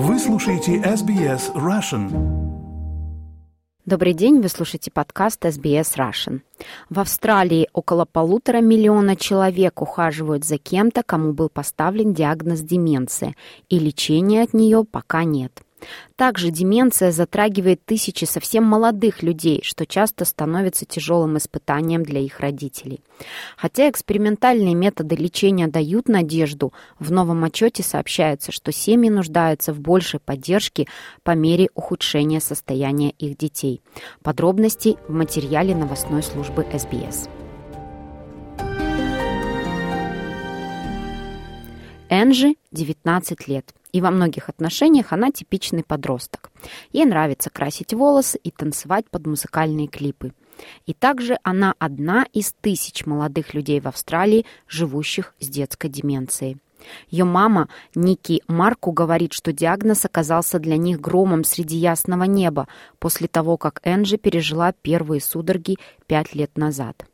Вы слушаете SBS Russian. Добрый день, вы слушаете подкаст SBS Russian. В Австралии около полутора миллиона человек ухаживают за кем-то, кому был поставлен диагноз деменция, и лечения от нее пока нет. Также деменция затрагивает тысячи совсем молодых людей, что часто становится тяжелым испытанием для их родителей. Хотя экспериментальные методы лечения дают надежду, в новом отчете сообщается, что семьи нуждаются в большей поддержке по мере ухудшения состояния их детей. Подробности в материале новостной службы СБС. Энджи 19 лет. И во многих отношениях она типичный подросток. Ей нравится красить волосы и танцевать под музыкальные клипы. И также она одна из тысяч молодых людей в Австралии, живущих с детской деменцией. Ее мама Ники Марку говорит, что диагноз оказался для них громом среди ясного неба после того, как Энджи пережила первые судороги пять лет назад.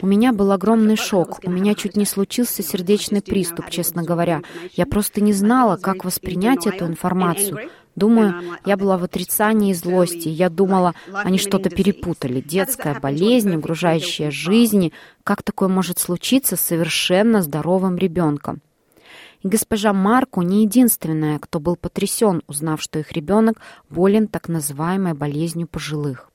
У меня был огромный шок. У меня чуть не случился сердечный приступ, честно говоря. Я просто не знала, как воспринять эту информацию. Думаю, я была в отрицании и злости. Я думала, они что-то перепутали. Детская болезнь, угрожающая жизни. Как такое может случиться с совершенно здоровым ребенком? И госпожа Марку не единственная, кто был потрясен, узнав, что их ребенок болен так называемой болезнью пожилых.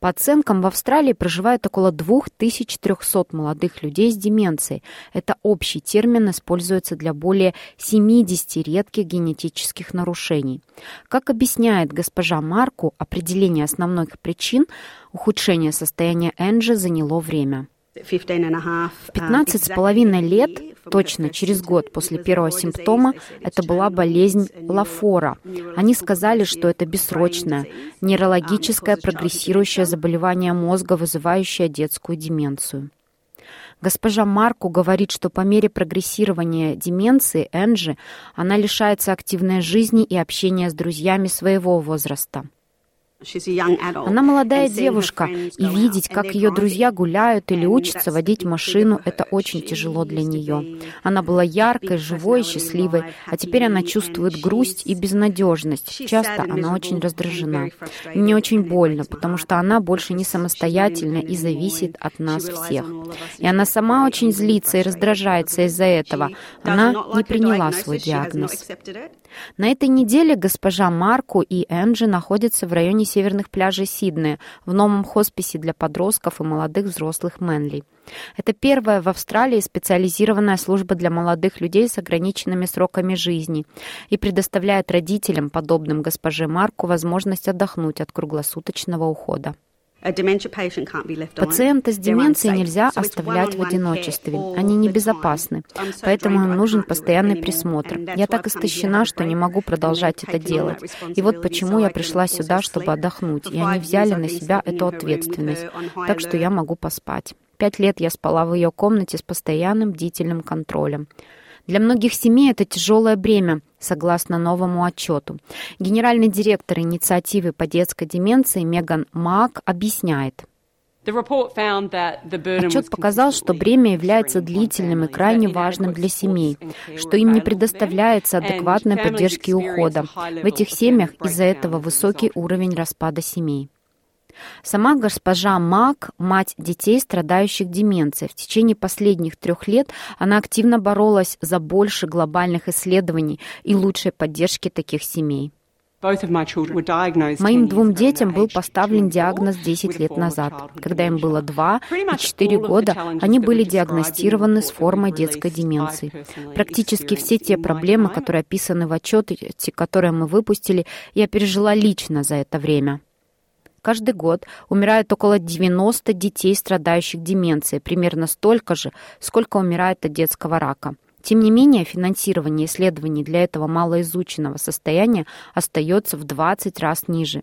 По оценкам, в Австралии проживает около 2300 молодых людей с деменцией. Это общий термин используется для более 70 редких генетических нарушений. Как объясняет госпожа Марку, определение основных причин ухудшения состояния Энджи заняло время. В 15 с половиной лет, точно через год после первого симптома, это была болезнь Лафора. Они сказали, что это бессрочное, нейрологическое прогрессирующее заболевание мозга, вызывающее детскую деменцию. Госпожа Марку говорит, что по мере прогрессирования деменции Энджи она лишается активной жизни и общения с друзьями своего возраста. Она молодая девушка, и видеть, как ее друзья гуляют или учатся водить машину, это очень тяжело для нее. Она была яркой, живой счастливой, а теперь она чувствует грусть и безнадежность. Часто она очень раздражена. Мне очень больно, потому что она больше не самостоятельна и зависит от нас всех. И она сама очень злится и раздражается из-за этого. Она не приняла свой диагноз. На этой неделе госпожа Марку и Энджи находятся в районе северных пляжей Сиднея в новом хосписе для подростков и молодых взрослых Мэнли. Это первая в Австралии специализированная служба для молодых людей с ограниченными сроками жизни и предоставляет родителям, подобным госпоже Марку, возможность отдохнуть от круглосуточного ухода. Пациента с деменцией нельзя оставлять в одиночестве. Они небезопасны, поэтому им нужен постоянный присмотр. Я так истощена, что не могу продолжать это делать. И вот почему я пришла сюда, чтобы отдохнуть, и они взяли на себя эту ответственность, так что я могу поспать. Пять лет я спала в ее комнате с постоянным бдительным контролем. Для многих семей это тяжелое бремя, согласно новому отчету. Генеральный директор инициативы по детской деменции Меган Мак объясняет. Отчет показал, что бремя является длительным и крайне важным для семей, что им не предоставляется адекватной поддержки и ухода. В этих семьях из-за этого высокий уровень распада семей. Сама госпожа Мак, мать детей, страдающих деменцией, в течение последних трех лет она активно боролась за больше глобальных исследований и лучшей поддержки таких семей. Моим двум детям был поставлен диагноз 10 лет назад. Когда им было 2 и 4 года, они были диагностированы с формой детской деменции. Практически все те проблемы, которые описаны в отчете, которые мы выпустили, я пережила лично за это время. Каждый год умирает около 90 детей, страдающих деменцией, примерно столько же, сколько умирает от детского рака. Тем не менее, финансирование исследований для этого малоизученного состояния остается в 20 раз ниже.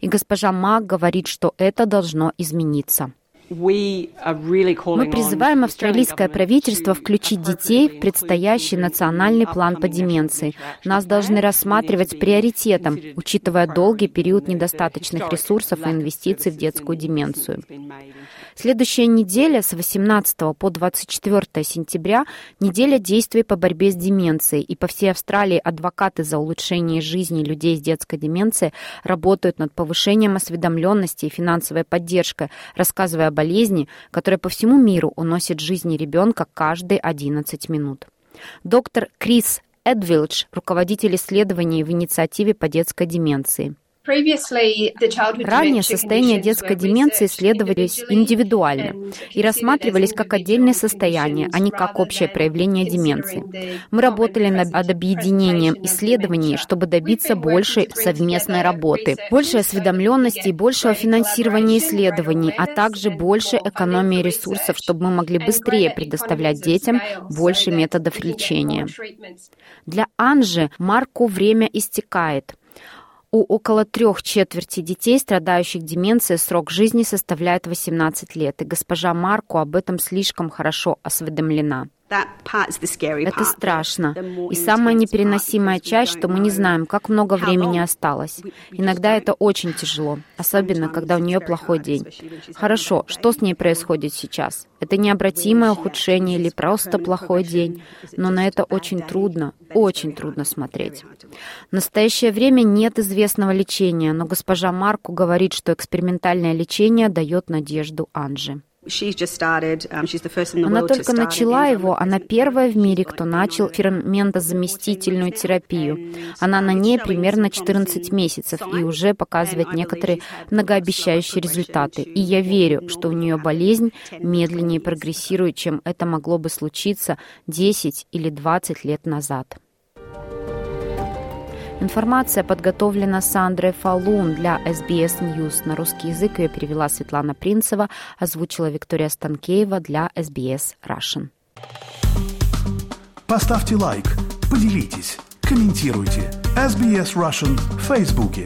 И госпожа Мак говорит, что это должно измениться. Мы призываем австралийское правительство включить детей в предстоящий национальный план по деменции. Нас должны рассматривать приоритетом, учитывая долгий период недостаточных ресурсов и инвестиций в детскую деменцию. Следующая неделя с 18 по 24 сентября – неделя действий по борьбе с деменцией. И по всей Австралии адвокаты за улучшение жизни людей с детской деменцией работают над повышением осведомленности и финансовой поддержкой, рассказывая о болезни, которая по всему миру уносит жизни ребенка каждые 11 минут. Доктор Крис Эдвилдж, руководитель исследований в инициативе по детской деменции. Ранее состояния детской деменции исследовались индивидуально и рассматривались как отдельные состояния, а не как общее проявление деменции. Мы работали над объединением исследований, чтобы добиться большей совместной работы, большей осведомленности и большего финансирования исследований, а также большей экономии ресурсов, чтобы мы могли быстрее предоставлять детям больше методов лечения. Для Анжи Марку время истекает. У около трех четверти детей, страдающих деменцией, срок жизни составляет 18 лет, и госпожа Марко об этом слишком хорошо осведомлена. Это страшно. И самая непереносимая часть, что мы не знаем, как много времени осталось. Иногда это очень тяжело, особенно когда у нее плохой день. Хорошо, что с ней происходит сейчас? Это необратимое ухудшение или просто плохой день, но на это очень трудно, очень трудно смотреть. В настоящее время нет известного лечения, но госпожа Марку говорит, что экспериментальное лечение дает надежду Анже. Она только начала его, она первая в мире, кто начал ферментозаместительную терапию. Она на ней примерно 14 месяцев и уже показывает некоторые многообещающие результаты. И я верю, что у нее болезнь медленнее прогрессирует, чем это могло бы случиться 10 или 20 лет назад. Информация подготовлена Сандрой Фалун для SBS News. На русский язык ее перевела Светлана Принцева, озвучила Виктория Станкеева для SBS Russian. Поставьте лайк, поделитесь, комментируйте. SBS Russian в Фейсбуке.